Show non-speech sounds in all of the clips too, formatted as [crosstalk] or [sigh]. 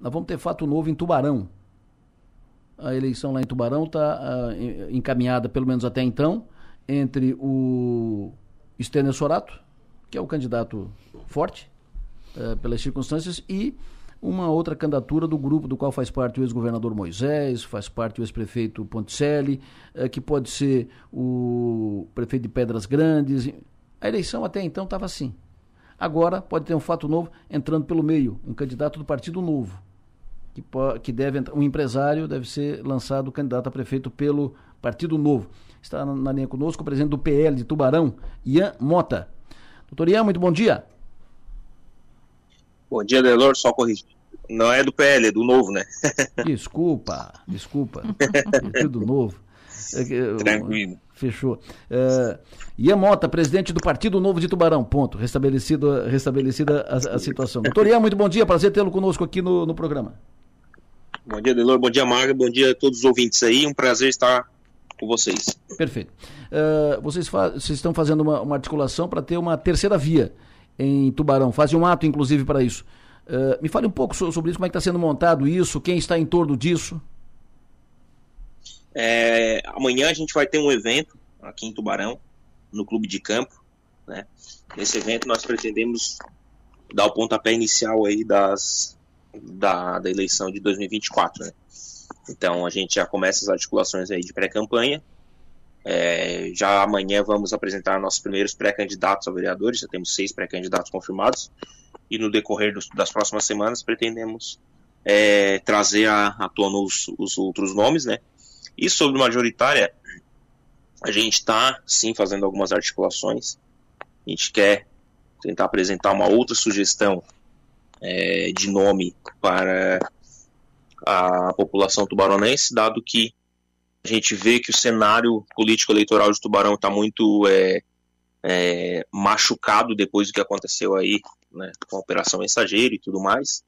nós vamos ter fato novo em Tubarão. A eleição lá em Tubarão está uh, encaminhada, pelo menos até então, entre o Stênio Sorato, que é o candidato forte uh, pelas circunstâncias, e uma outra candidatura do grupo do qual faz parte o ex-governador Moisés, faz parte o ex-prefeito Ponticelli, uh, que pode ser o prefeito de Pedras Grandes. A eleição até então estava assim. Agora pode ter um fato novo entrando pelo meio, um candidato do Partido Novo que, que deve um empresário deve ser lançado candidato a prefeito pelo Partido Novo. Está na, na linha conosco o presidente do PL de Tubarão, Ian Mota. Doutor Ian, muito bom dia. Bom dia, Delor, só corrigir. Não é do PL, é do Novo, né? [laughs] desculpa, desculpa. É do Novo. É Tranquilo. Fechou. Uh, Ian Mota, presidente do Partido Novo de Tubarão. Ponto. Restabelecida, restabelecida a, a situação. Doutor Ian, muito bom dia. Prazer tê-lo conosco aqui no, no programa. Bom dia, Delor. Bom dia, Marga. Bom dia a todos os ouvintes aí. Um prazer estar com vocês. Perfeito. Uh, vocês, vocês, estão fazendo uma, uma articulação para ter uma terceira via em Tubarão. Fazem um ato, inclusive, para isso. Uh, me fale um pouco sobre isso, como é que está sendo montado isso, quem está em torno disso. É, amanhã a gente vai ter um evento aqui em Tubarão, no Clube de Campo. Né? Nesse evento nós pretendemos dar o pontapé inicial aí das, da, da eleição de 2024. Né? Então a gente já começa as articulações aí de pré-campanha. É, já amanhã vamos apresentar nossos primeiros pré-candidatos a vereadores, já temos seis pré-candidatos confirmados. E no decorrer dos, das próximas semanas pretendemos é, trazer à, à tona os, os outros nomes, né? E sobre majoritária, a gente está sim fazendo algumas articulações. A gente quer tentar apresentar uma outra sugestão é, de nome para a população tubaronense, dado que a gente vê que o cenário político-eleitoral de Tubarão está muito é, é, machucado depois do que aconteceu aí né, com a Operação Mensageiro e tudo mais.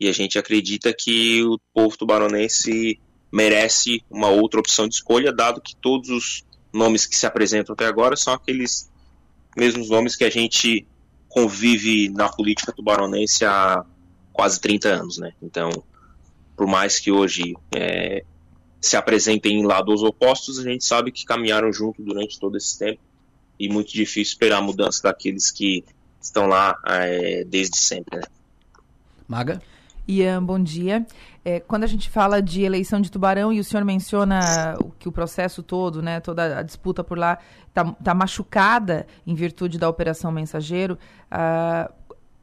E a gente acredita que o povo tubaronense merece uma outra opção de escolha, dado que todos os nomes que se apresentam até agora são aqueles mesmos nomes que a gente convive na política tubaronense há quase 30 anos, né? Então, por mais que hoje é, se apresentem em lados opostos, a gente sabe que caminharam junto durante todo esse tempo e muito difícil esperar a mudança daqueles que estão lá é, desde sempre, né? Maga? Ian, bom dia. É, quando a gente fala de eleição de Tubarão e o senhor menciona que o processo todo, né, toda a disputa por lá está tá machucada em virtude da Operação Mensageiro, uh,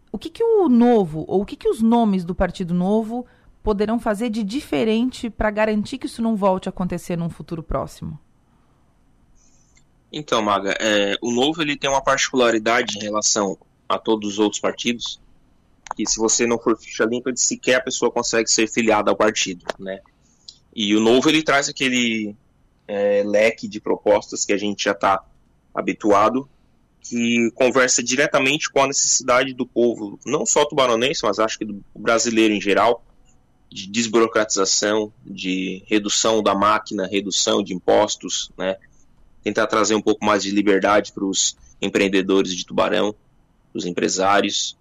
o que, que o novo, ou o que, que os nomes do Partido Novo poderão fazer de diferente para garantir que isso não volte a acontecer num futuro próximo? Então, Maga, é, o novo ele tem uma particularidade em relação a todos os outros partidos, que se você não for ficha limpa, sequer a pessoa consegue ser filiada ao partido, né? E o novo ele traz aquele é, leque de propostas que a gente já está habituado, que conversa diretamente com a necessidade do povo, não só tubaronense, mas acho que do brasileiro em geral, de desburocratização, de redução da máquina, redução de impostos, né? Tentar trazer um pouco mais de liberdade para os empreendedores de Tubarão, os empresários,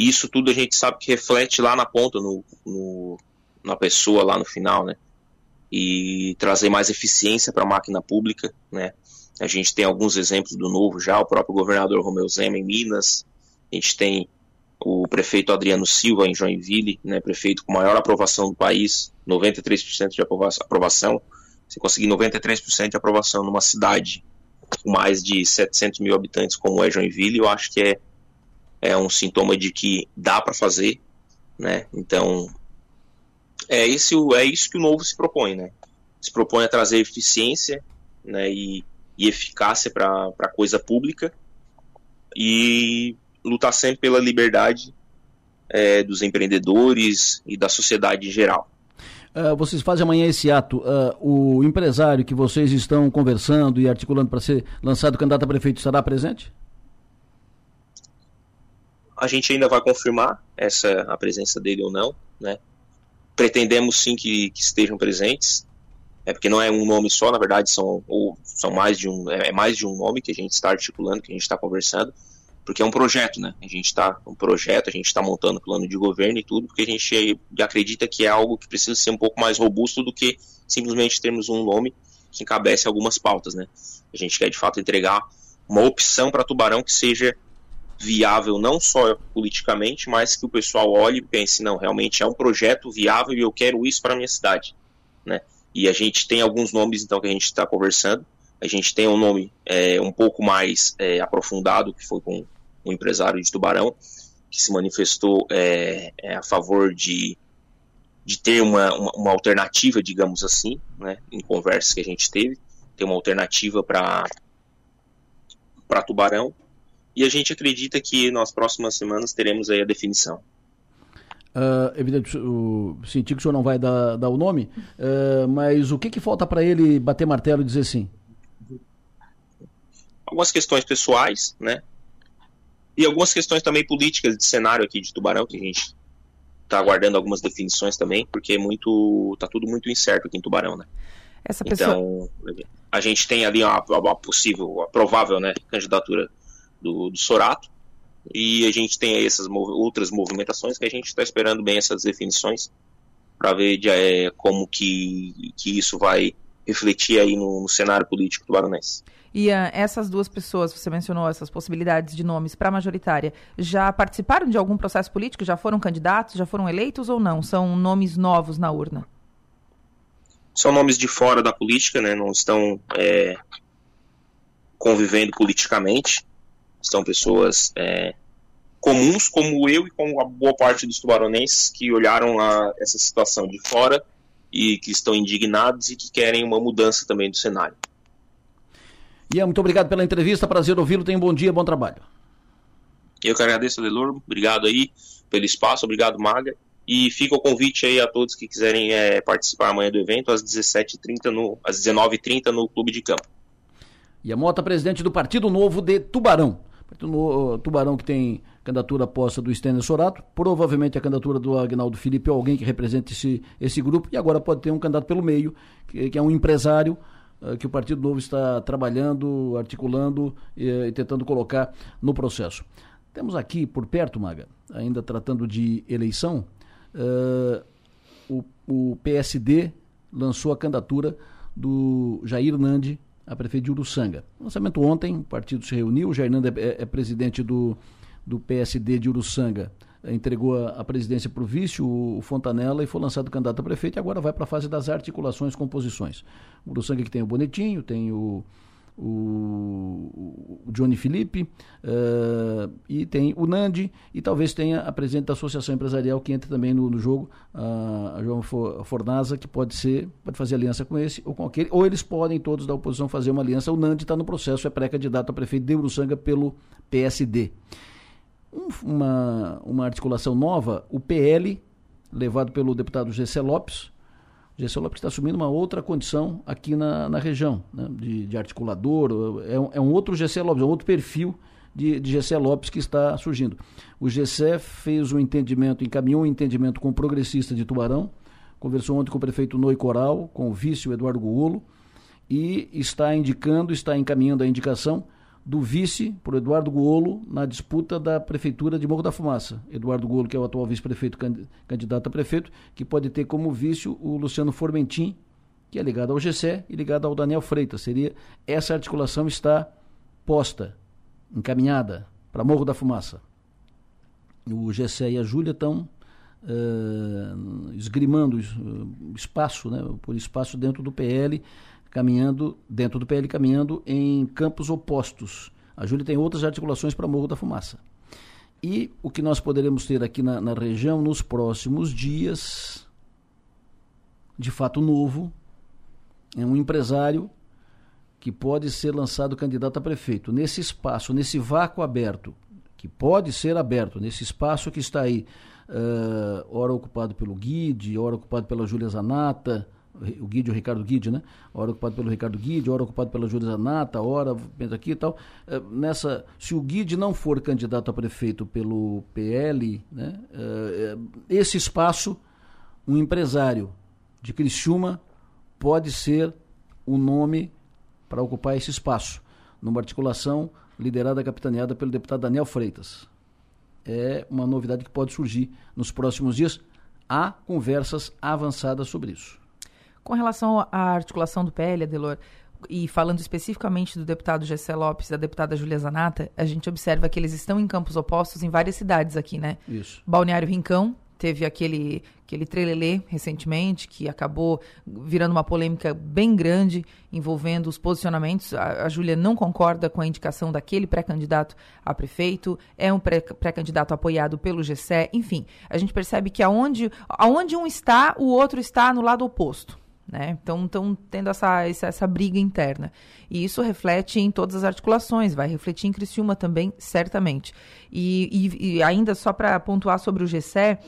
e isso tudo a gente sabe que reflete lá na ponta, no, no na pessoa lá no final, né? E trazer mais eficiência para a máquina pública, né? A gente tem alguns exemplos do novo já, o próprio governador Romeu Zema em Minas, a gente tem o prefeito Adriano Silva em Joinville, né, prefeito com maior aprovação do país, 93% de aprovação. Se conseguir 93% de aprovação numa cidade com mais de 700 mil habitantes como é Joinville, eu acho que é é um sintoma de que dá para fazer, né? Então é esse é isso que o novo se propõe, né? Se propõe a trazer eficiência, né? E, e eficácia para a coisa pública e lutar sempre pela liberdade é, dos empreendedores e da sociedade em geral. Uh, vocês fazem amanhã esse ato. Uh, o empresário que vocês estão conversando e articulando para ser lançado candidato a prefeito estará presente? A gente ainda vai confirmar essa a presença dele ou não, né? Pretendemos sim que, que estejam presentes, é porque não é um nome só, na verdade são ou são mais de um é, é mais de um nome que a gente está articulando, que a gente está conversando, porque é um projeto, né? A gente está um projeto, a gente está montando plano de governo e tudo, porque a gente acredita que é algo que precisa ser um pouco mais robusto do que simplesmente termos um nome que encabece algumas pautas, né? A gente quer de fato entregar uma opção para Tubarão que seja viável não só politicamente, mas que o pessoal olhe e pense, não, realmente é um projeto viável e eu quero isso para minha cidade, né? E a gente tem alguns nomes então que a gente está conversando. A gente tem um nome é, um pouco mais é, aprofundado que foi com um empresário de Tubarão que se manifestou é, é a favor de, de ter uma, uma, uma, alternativa, digamos assim, né? Em conversas que a gente teve, ter uma alternativa para para Tubarão e a gente acredita que nas próximas semanas teremos aí a definição. Uh, evidente, o, senti que o senhor não vai dar, dar o nome, uh, mas o que, que falta para ele bater martelo e dizer sim? Algumas questões pessoais, né? E algumas questões também políticas de cenário aqui de Tubarão, que a gente está aguardando algumas definições também, porque é muito, tá tudo muito incerto aqui em Tubarão, né? Essa pessoa... Então, a gente tem ali uma, uma possível, a provável, né, candidatura do, do Sorato. E a gente tem essas mov outras movimentações que a gente está esperando bem essas definições para ver de, é, como que, que isso vai refletir aí no, no cenário político do Baronês. E uh, essas duas pessoas, você mencionou essas possibilidades de nomes para a majoritária, já participaram de algum processo político? Já foram candidatos? Já foram eleitos ou não? São nomes novos na urna? São nomes de fora da política, né? Não estão é, convivendo politicamente. São pessoas é, comuns, como eu e como a boa parte dos tubaronenses que olharam a, essa situação de fora e que estão indignados e que querem uma mudança também do cenário. Ian, muito obrigado pela entrevista, prazer ouvi-lo, tenha um bom dia, bom trabalho. Eu que agradeço, Delor, obrigado aí pelo espaço, obrigado, Maga, e fica o convite aí a todos que quiserem é, participar amanhã do evento, às 17h30, no, às 19h30 no Clube de Campo. E a Mota, presidente do Partido Novo de Tubarão. No Tubarão que tem candidatura posta do Stênio Sorato, provavelmente a candidatura do Agnaldo Felipe ou alguém que represente esse, esse grupo, e agora pode ter um candidato pelo meio, que, que é um empresário uh, que o Partido Novo está trabalhando, articulando e, e, tentando colocar no processo. Temos aqui por perto, Maga, ainda tratando de eleição, uh, o, o PSD lançou a candidatura do Jair Nandi a prefeito de Uruçanga. lançamento ontem, o partido se reuniu, o Jair Nando é, é, presidente do, do PSD de Uruçanga, entregou a, a presidência para o vice, o, Fontanella, e foi lançado candidato a prefeito e agora vai para a fase das articulações, composições. O Uruçanga que tem o Bonetinho, tem o o, o Johnny Felipe, uh, e tem o Nandi, e talvez tenha a presidente da Associação Empresarial que entra também no, no jogo, uh, a João Fornaza, que pode ser, pode fazer aliança com esse ou com aquele, ou eles podem todos da oposição fazer uma aliança. O Nandi está no processo, é pré-candidato a prefeito de Uruçanga pelo PSD. Um, uma, uma articulação nova, o PL, levado pelo deputado Gessé Lopes, Gessé Lopes está assumindo uma outra condição aqui na, na região, né, de, de, articulador, é um, é um outro Gessé Lopes, é um outro perfil de, de Gessé Lopes que está surgindo. O Gessé fez um entendimento, encaminhou um entendimento com o progressista de Tubarão, conversou ontem com o prefeito Noi Coral, com o vice Eduardo Guolo, e está indicando, está encaminhando a indicação do vice por Eduardo Golo na disputa da prefeitura de Morro da Fumaça. Eduardo Golo, que é o atual vice-prefeito candidato a prefeito, que pode ter como vice o Luciano Formentim, que é ligado ao GCE e ligado ao Daniel Freitas. Seria essa articulação está posta, encaminhada para Morro da Fumaça. O GCE e a Júlia estão uh, esgrimando uh, espaço, né, por espaço dentro do PL caminhando, dentro do PL, caminhando em campos opostos. A Júlia tem outras articulações para Morro da Fumaça. E o que nós poderemos ter aqui na, na região nos próximos dias, de fato novo, é um empresário que pode ser lançado candidato a prefeito. Nesse espaço, nesse vácuo aberto, que pode ser aberto, nesse espaço que está aí, uh, ora ocupado pelo Guide, ora ocupado pela Júlia Zanata, o Guide, o Ricardo Guide, né? Hora ocupado pelo Ricardo Guide, hora ocupado pela Júlia Zanata, hora pensa aqui e tal. É, nessa, se o Guide não for candidato a prefeito pelo PL, né? É, esse espaço, um empresário de Criciúma pode ser o nome para ocupar esse espaço, numa articulação liderada, capitaneada pelo deputado Daniel Freitas. É uma novidade que pode surgir nos próximos dias. Há conversas avançadas sobre isso. Com relação à articulação do PL, Adelor, e falando especificamente do deputado Gessé Lopes e da deputada Julia Zanata, a gente observa que eles estão em campos opostos em várias cidades aqui, né? Isso. Balneário Rincão, teve aquele, aquele trelelê recentemente, que acabou virando uma polêmica bem grande envolvendo os posicionamentos. A, a Júlia não concorda com a indicação daquele pré-candidato a prefeito, é um pré-candidato apoiado pelo GCE, enfim, a gente percebe que aonde, aonde um está, o outro está no lado oposto. Né? Então, estão tendo essa, essa, essa, briga interna. E isso reflete em todas as articulações, vai refletir em Criciúma também, certamente. E, e, e ainda só para pontuar sobre o GCE,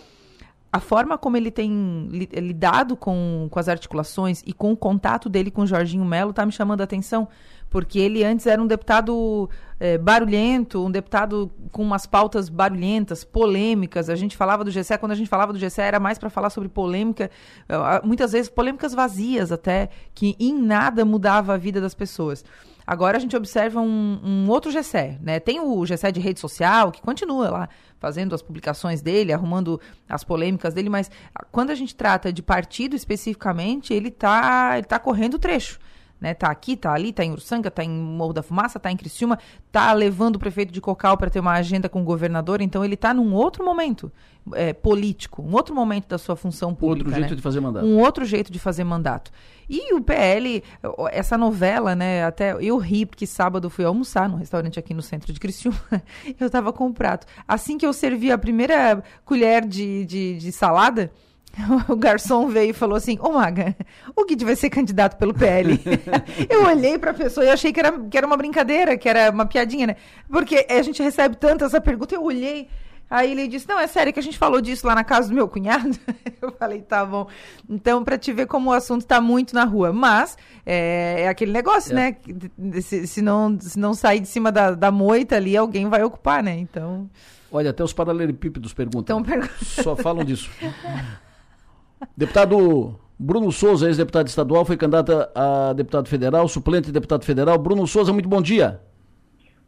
a forma como ele tem lidado com, com as articulações e com o contato dele com o Jorginho Melo está me chamando a atenção, porque ele antes era um deputado é, barulhento, um deputado com umas pautas barulhentas, polêmicas. A gente falava do GCE, quando a gente falava do GCE era mais para falar sobre polêmica, muitas vezes polêmicas vazias até, que em nada mudava a vida das pessoas. Agora a gente observa um, um outro GCE, né? Tem o GCE de rede social, que continua lá fazendo as publicações dele, arrumando as polêmicas dele, mas quando a gente trata de partido especificamente, ele está ele tá correndo o trecho né? Tá aqui, tá ali, tá em Ursanga, tá em Morro da Fumaça, tá em Criciúma, tá levando o prefeito de Cocal para ter uma agenda com o governador, então ele tá num outro momento é, político, um outro momento da sua função pública. Outro jeito né? de fazer mandato. Um outro jeito de fazer mandato. E o PL, essa novela, né? Até eu ri, porque sábado fui almoçar num restaurante aqui no centro de Criciúma. [laughs] eu tava com o prato. Assim que eu servi a primeira colher de, de, de salada, [laughs] o garçom veio e falou assim: Ô Maga, o Guide vai ser candidato pelo PL. [laughs] eu olhei para a pessoa e achei que era, que era uma brincadeira, que era uma piadinha, né? Porque a gente recebe tanto essa pergunta. Eu olhei, aí ele disse: Não, é sério que a gente falou disso lá na casa do meu cunhado. [laughs] eu falei: Tá bom. Então, para te ver como o assunto está muito na rua. Mas é, é aquele negócio, é. né? Se, se, não, se não sair de cima da, da moita ali, alguém vai ocupar, né? Então. Olha, até os paralelepípedos perguntam. Então, per... Só falam disso. Deputado Bruno Souza, ex-deputado estadual, foi candidato a deputado federal, suplente de deputado federal. Bruno Souza, muito bom dia.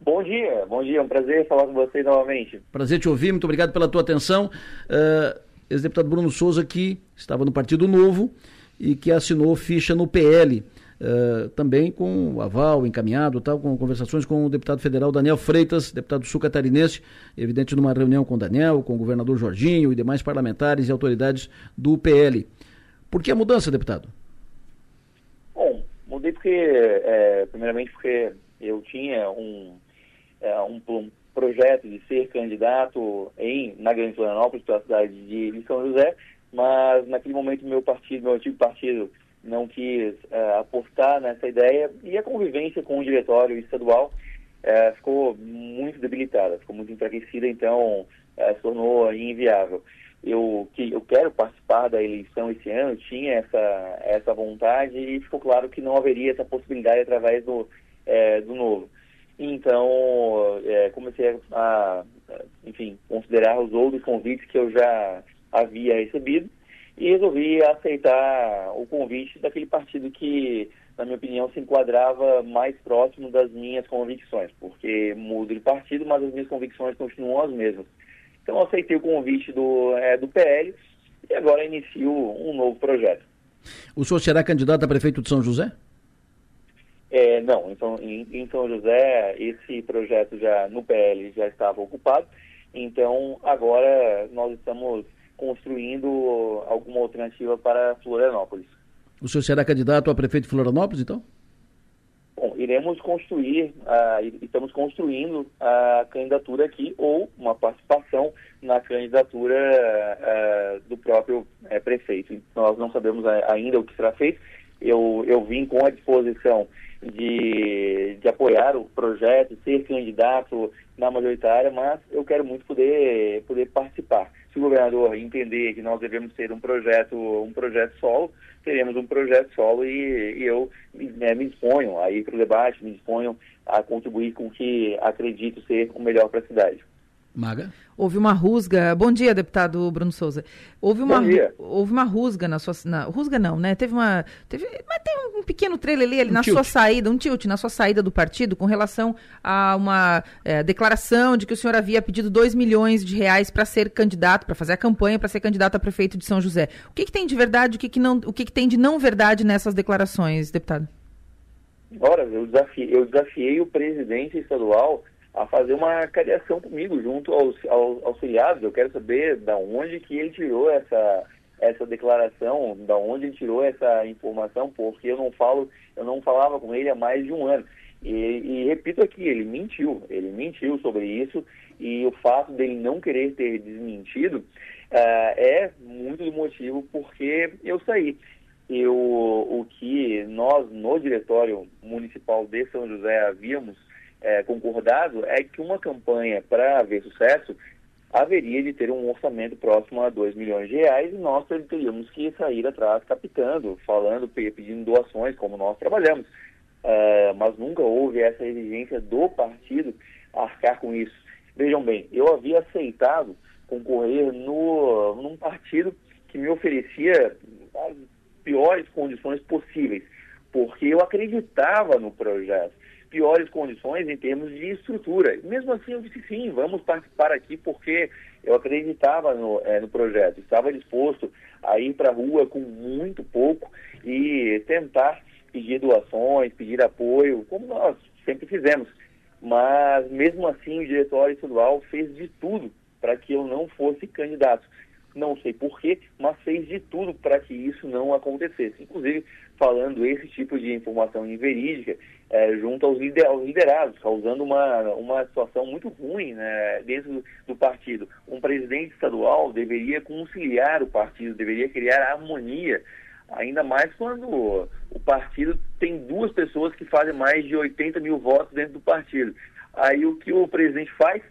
Bom dia, bom dia, é um prazer falar com vocês novamente. Prazer te ouvir, muito obrigado pela tua atenção. Uh, ex-deputado Bruno Souza, que estava no Partido Novo e que assinou ficha no PL. Uh, também com o aval encaminhado, tal, com conversações com o deputado federal Daniel Freitas, deputado sul-catarinense, evidente numa reunião com Daniel, com o governador Jorginho e demais parlamentares e autoridades do PL. Por que a mudança, deputado? Bom, mudei porque, é, primeiramente porque eu tinha um, é, um, um, projeto de ser candidato em, na Grande Florianópolis, pela cidade de São José, mas naquele momento meu partido, meu antigo partido, não quis uh, apostar nessa ideia e a convivência com o diretório estadual uh, ficou muito debilitada, ficou muito enfraquecida, então uh, se tornou inviável. Eu, que, eu quero participar da eleição esse ano, tinha essa, essa vontade e ficou claro que não haveria essa possibilidade através do, do novo. Então, comecei a, enfim, considerar os outros convites que eu já havia recebido e resolvi aceitar o convite daquele partido que, na minha opinião, se enquadrava mais próximo das minhas convicções, porque mudo de partido, mas as minhas convicções continuam as mesmas. Então, aceitei o convite do, é, do PL e agora inicio um novo projeto. O senhor será candidato a prefeito de São José? É, não, então, em, em São José, esse projeto já no PL já estava ocupado, então agora nós estamos construindo alguma alternativa para Florianópolis. O senhor será candidato a prefeito de Florianópolis, então? Bom, iremos construir, uh, estamos construindo a candidatura aqui ou uma participação na candidatura uh, do próprio uh, prefeito. Nós não sabemos ainda o que será feito. Eu, eu vim com a disposição de, de apoiar o projeto, ser candidato na majoritária, mas eu quero muito poder, poder participar. Se o governador entender que nós devemos ter um projeto, um projeto solo, teremos um projeto solo e, e eu né, me disponho a ir para o debate, me disponho a contribuir com o que acredito ser o melhor para a cidade. Maga. Houve uma rusga. Bom dia, deputado Bruno Souza. Houve uma, houve uma rusga na sua. Na, rusga não, né? Teve uma. Teve, mas tem um pequeno trailer ali, ali um na tilt. sua saída, um tilt na sua saída do partido com relação a uma é, declaração de que o senhor havia pedido 2 milhões de reais para ser candidato, para fazer a campanha para ser candidato a prefeito de São José. O que, que tem de verdade, o que, que não, o que, que tem de não verdade nessas declarações, deputado? Ora, eu desafiei, eu desafiei o presidente estadual a fazer uma cariação comigo junto aos, aos, filiados. Eu quero saber da onde que ele tirou essa, essa declaração, da onde ele tirou essa informação, porque eu não falo, eu não falava com ele há mais de um ano. E, e repito aqui, ele mentiu, ele mentiu sobre isso e o fato dele não querer ter desmentido uh, é muito do motivo porque eu saí. Eu, o que nós no diretório municipal de São José havíamos é, concordado é que uma campanha para haver sucesso haveria de ter um orçamento próximo a 2 milhões de reais e nós teríamos que sair atrás captando, falando, pedindo doações, como nós trabalhamos. Uh, mas nunca houve essa exigência do partido arcar com isso. Vejam bem, eu havia aceitado concorrer no, num partido que me oferecia as piores condições possíveis, porque eu acreditava no projeto piores condições em termos de estrutura. Mesmo assim, eu disse sim, vamos participar aqui porque eu acreditava no, é, no projeto, estava disposto a ir para a rua com muito pouco e tentar pedir doações, pedir apoio, como nós sempre fizemos. Mas, mesmo assim, o diretório estadual fez de tudo para que eu não fosse candidato. Não sei porquê, mas fez de tudo para que isso não acontecesse. Inclusive, falando esse tipo de informação inverídica é, junto aos, lider, aos, liderados, causando uma, uma situação muito ruim né, dentro do, do, partido. Um presidente estadual deveria conciliar o partido, deveria criar harmonia, ainda mais quando o partido tem duas pessoas que fazem mais de 80 mil votos dentro do partido. Aí o que o presidente faz?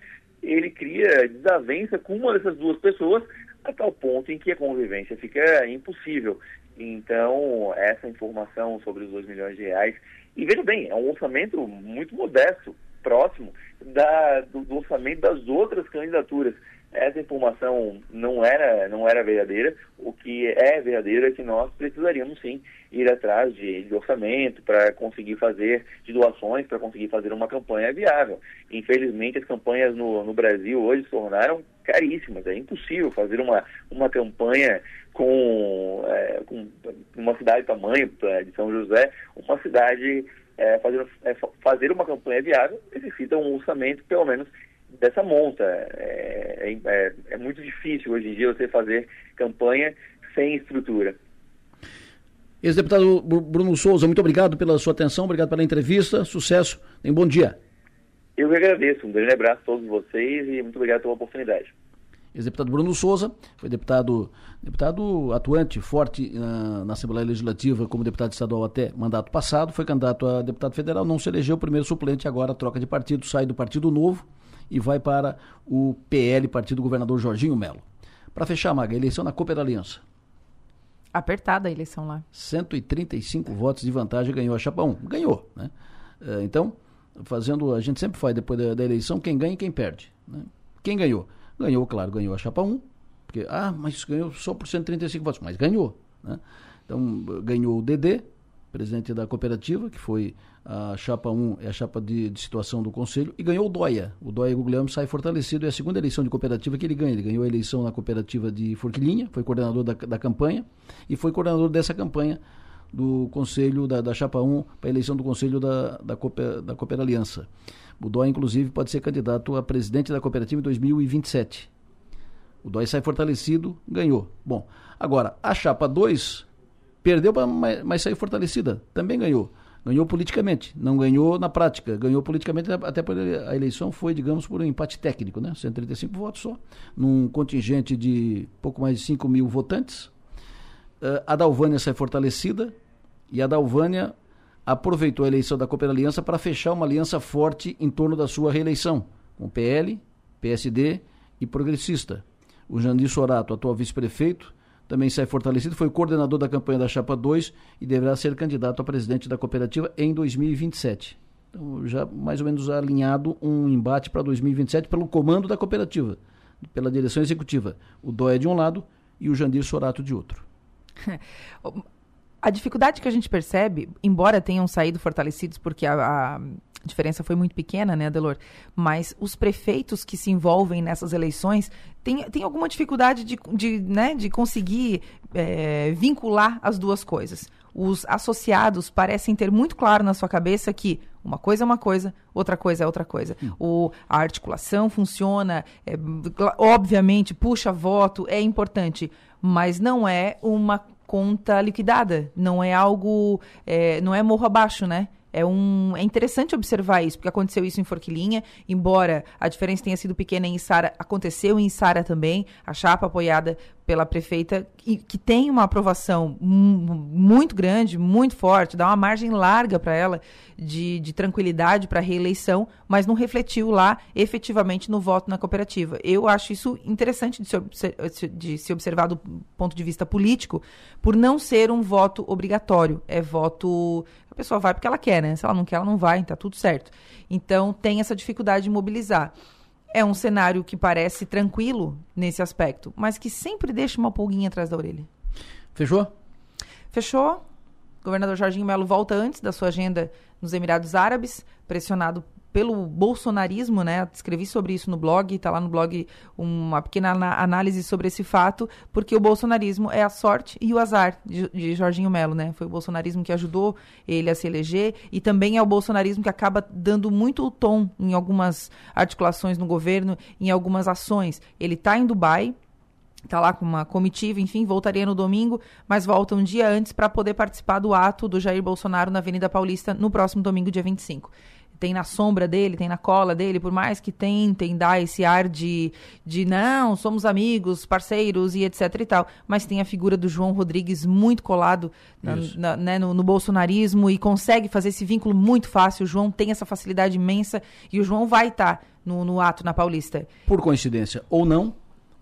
Ele cria desavença com uma dessas duas pessoas a tal ponto em que a convivência fica impossível. Então, essa informação sobre os 2 milhões de reais e veja bem, é um orçamento muito modesto, próximo da, do, do, orçamento das outras candidaturas. Essa informação não era, não era verdadeira. O que é verdadeiro é que nós precisaríamos sim ir atrás de, de orçamento para conseguir fazer, de doações, para conseguir fazer uma campanha viável. Infelizmente, as campanhas no, no Brasil hoje se tornaram caríssimas. É impossível fazer uma, uma campanha com, é, com uma cidade tamanho de São José, uma cidade é, fazer, é, fazer uma campanha viável necessita um orçamento pelo menos dessa monta. É, é, é, muito difícil hoje em dia você fazer campanha sem estrutura. Ex-deputado Bruno Souza, muito obrigado pela sua atenção, obrigado pela entrevista, sucesso um bom dia. Eu que agradeço, um grande abraço a todos vocês e muito obrigado pela oportunidade ex-deputado Bruno Souza, foi deputado, deputado atuante, forte na, na, Assembleia Legislativa como deputado estadual até mandato passado, foi candidato a deputado federal, não se elegeu, primeiro suplente, agora troca de partido, sai do Partido Novo e vai para o PL, Partido Governador Jorginho Melo. Para fechar, Maga, eleição na Cooper Aliança. Apertada a eleição lá. 135 votos de vantagem ganhou a Chapa 1. Ganhou, né? É, então, fazendo, a gente sempre faz depois da, da eleição quem ganha e quem perde. Né? Quem ganhou? Ganhou, claro, ganhou a chapa 1, porque, ah, mas ganhou só por 135 votos, mas ganhou. Né? Então, ganhou o DD, presidente da cooperativa, que foi a chapa 1, é a chapa de, de situação do conselho, e ganhou o Dóia. O Dóia Guglielmo sai fortalecido, é a segunda eleição de cooperativa que ele ganha. Ele ganhou a eleição na cooperativa de Forquilinha, foi coordenador da, da campanha, e foi coordenador dessa campanha do conselho da, da chapa 1 para a eleição do conselho da, da, Cooper, da Cooper Aliança. O DOI, inclusive, pode ser candidato a presidente da cooperativa em 2027. O DOI sai fortalecido, ganhou. Bom, agora, a chapa 2 perdeu, mas, mas saiu fortalecida, também ganhou. Ganhou politicamente, não ganhou na prática, ganhou politicamente, até porque a eleição foi, digamos, por um empate técnico, né? 135 votos só, num contingente de pouco mais de 5 mil votantes. Uh, a Dalvânia sai fortalecida e a Dalvânia aproveitou a eleição da Cooper Aliança para fechar uma aliança forte em torno da sua reeleição, com PL, PSD e Progressista. O Jandir Sorato, atual vice-prefeito, também sai fortalecido, foi coordenador da campanha da Chapa 2 e deverá ser candidato a presidente da cooperativa em 2027. Então, já mais ou menos alinhado um embate para 2027 pelo comando da cooperativa, pela direção executiva. O Dóia de um lado e o Jandir Sorato de outro. [laughs] a dificuldade que a gente percebe, embora tenham saído fortalecidos porque a, a diferença foi muito pequena, né, Delor? Mas os prefeitos que se envolvem nessas eleições têm, têm alguma dificuldade de, de, né, de conseguir é, vincular as duas coisas. Os associados parecem ter muito claro na sua cabeça que uma coisa é uma coisa, outra coisa é outra coisa. Hum. O, a articulação funciona, é, obviamente, puxa voto, é importante, mas não é uma conta liquidada. Não é algo. É, não é morro abaixo, né? É, um, é interessante observar isso, porque aconteceu isso em Forquilinha, embora a diferença tenha sido pequena em Sara, aconteceu em Sara também, a chapa apoiada pela prefeita, que, que tem uma aprovação muito grande, muito forte, dá uma margem larga para ela de, de tranquilidade para a reeleição, mas não refletiu lá efetivamente no voto na cooperativa. Eu acho isso interessante de se, de se observar do ponto de vista político, por não ser um voto obrigatório. É voto. A pessoa vai porque ela quer, né? Se ela não quer, ela não vai, tá tudo certo. Então tem essa dificuldade de mobilizar. É um cenário que parece tranquilo nesse aspecto, mas que sempre deixa uma pulguinha atrás da orelha. Fechou? Fechou. O governador Jorginho Melo volta antes da sua agenda nos Emirados Árabes, pressionado pelo bolsonarismo, né? Escrevi sobre isso no blog, está lá no blog uma pequena análise sobre esse fato, porque o bolsonarismo é a sorte e o azar de, de Jorginho Melo, né? Foi o bolsonarismo que ajudou ele a se eleger e também é o bolsonarismo que acaba dando muito o tom em algumas articulações no governo, em algumas ações. Ele está em Dubai, está lá com uma comitiva, enfim, voltaria no domingo, mas volta um dia antes para poder participar do ato do Jair Bolsonaro na Avenida Paulista no próximo domingo, dia 25 tem na sombra dele, tem na cola dele, por mais que tentem dar esse ar de, de não, somos amigos, parceiros e etc e tal, mas tem a figura do João Rodrigues muito colado na, na, né, no, no, bolsonarismo e consegue fazer esse vínculo muito fácil. O João tem essa facilidade imensa e o João vai estar tá no, no ato na Paulista. Por coincidência ou não,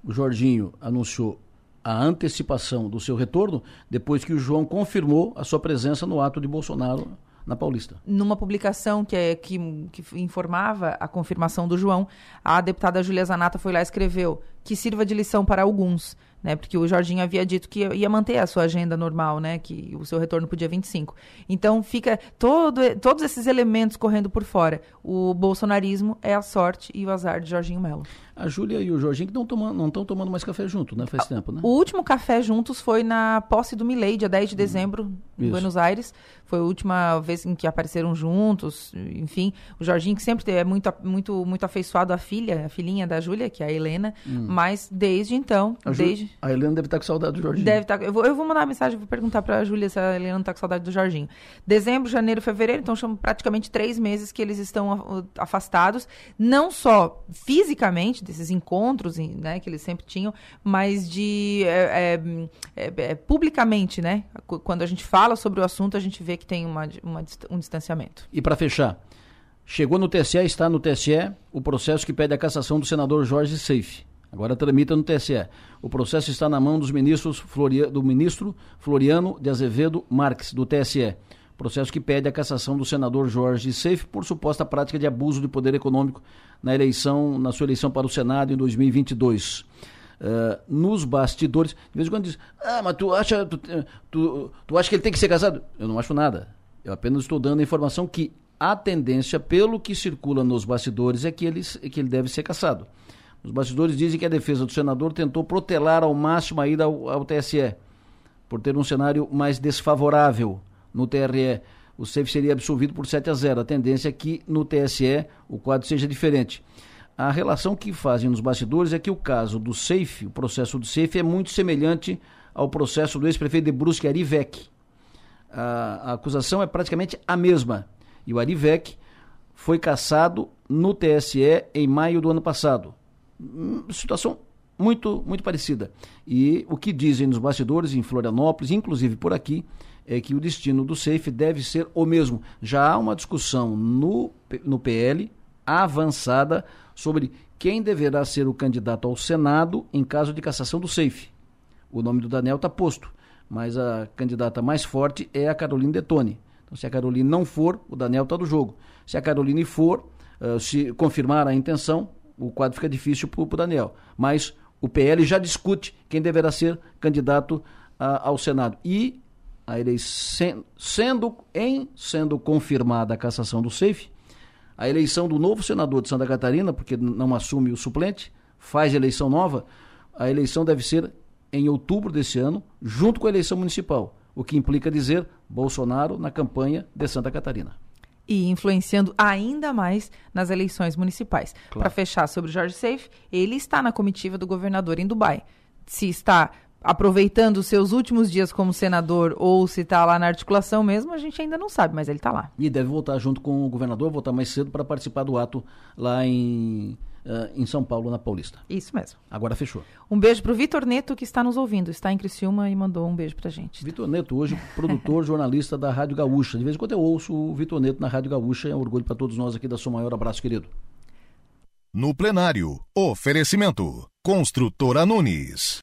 o Jorginho anunciou a antecipação do seu retorno depois que o João confirmou a sua presença no ato de Bolsonaro na Paulista. Numa publicação que, é, que, que informava a confirmação do João, a deputada Julia Zanata foi lá e escreveu que sirva de lição para alguns né? Porque o Jorginho havia dito que ia manter a sua agenda normal, né? Que o seu retorno podia 25. Então fica todo, todos esses elementos correndo por fora. O bolsonarismo é a sorte e o azar de Jorginho Melo. A Júlia e o Jorginho que não estão tomando mais café junto, né? Faz tempo, né? O último café juntos foi na posse do Milei, dia 10 de dezembro, em Buenos Aires. Foi a última vez em que apareceram juntos, enfim. O Jorginho que sempre é muito, muito, muito afeiçoado à filha, a filhinha da Júlia, que é a Helena. Hum. Mas desde então, a desde... A Helena deve estar com saudade do Jorginho. Deve estar. Eu vou, eu vou mandar uma mensagem, vou perguntar para a Júlia se a Helena está com saudade do Jorginho. Dezembro, janeiro, fevereiro, então são praticamente três meses que eles estão afastados, não só fisicamente desses encontros, né, que eles sempre tinham, mas de é, é, é, é, publicamente, né? Quando a gente fala sobre o assunto, a gente vê que tem uma, uma um distanciamento. E para fechar, chegou no TSE, está no TSE o processo que pede a cassação do senador Jorge Seife. Agora tramita no TSE. O processo está na mão dos ministros Floria, do ministro Floriano de Azevedo Marques, do TSE. Processo que pede a cassação do senador Jorge Seif por suposta prática de abuso de poder econômico na eleição, na sua eleição para o Senado em 2022. Uh, eh, nos bastidores, de vez em quando diz, ah, mas tu acha, tu, tu, tu acha que ele tem que ser casado? Eu não acho nada. Eu apenas estou dando a informação que a tendência, pelo que circula nos bastidores, é que ele, é que ele deve ser cassado. Os bastidores dizem que a defesa do senador tentou protelar ao máximo a ida ao, ao TSE, por ter um cenário mais desfavorável no TRE. O SEIF seria absolvido por 7 a 0. A tendência é que no TSE o quadro seja diferente. A relação que fazem nos bastidores é que o caso do SEIF, o processo do SEIF, é muito semelhante ao processo do ex-prefeito de Brusque, Arivec. A, a acusação é praticamente a mesma. E o Arivec foi cassado no TSE em maio do ano passado situação muito, muito parecida. E o que dizem nos bastidores em Florianópolis, inclusive por aqui, é que o destino do SAFE deve ser o mesmo. Já há uma discussão no, no PL avançada sobre quem deverá ser o candidato ao Senado em caso de cassação do SAFE. O nome do Daniel está posto, mas a candidata mais forte é a Carolina Detone. Então, se a Caroline não for, o Daniel está do jogo. Se a Caroline for, uh, se confirmar a intenção, o quadro fica difícil para o Daniel. Mas o PL já discute quem deverá ser candidato uh, ao Senado. E a eleição, sendo, em sendo confirmada a cassação do SAFE, a eleição do novo senador de Santa Catarina, porque não assume o suplente, faz eleição nova, a eleição deve ser em outubro desse ano, junto com a eleição municipal, o que implica dizer Bolsonaro na campanha de Santa Catarina. E influenciando ainda mais nas eleições municipais. Claro. Para fechar sobre o Jorge Seif, ele está na comitiva do governador em Dubai. Se está aproveitando os seus últimos dias como senador ou se está lá na articulação mesmo, a gente ainda não sabe, mas ele está lá. E deve voltar junto com o governador, voltar mais cedo para participar do ato lá em, uh, em São Paulo, na Paulista. Isso mesmo. Agora fechou. Um beijo para o Vitor Neto, que está nos ouvindo, está em Criciúma e mandou um beijo para gente. Vitor Neto, hoje produtor, [laughs] jornalista da Rádio Gaúcha. De vez em quando eu ouço o Vitor Neto na Rádio Gaúcha, é um orgulho para todos nós aqui da sua maior abraço, querido. No plenário, oferecimento. Construtora Nunes.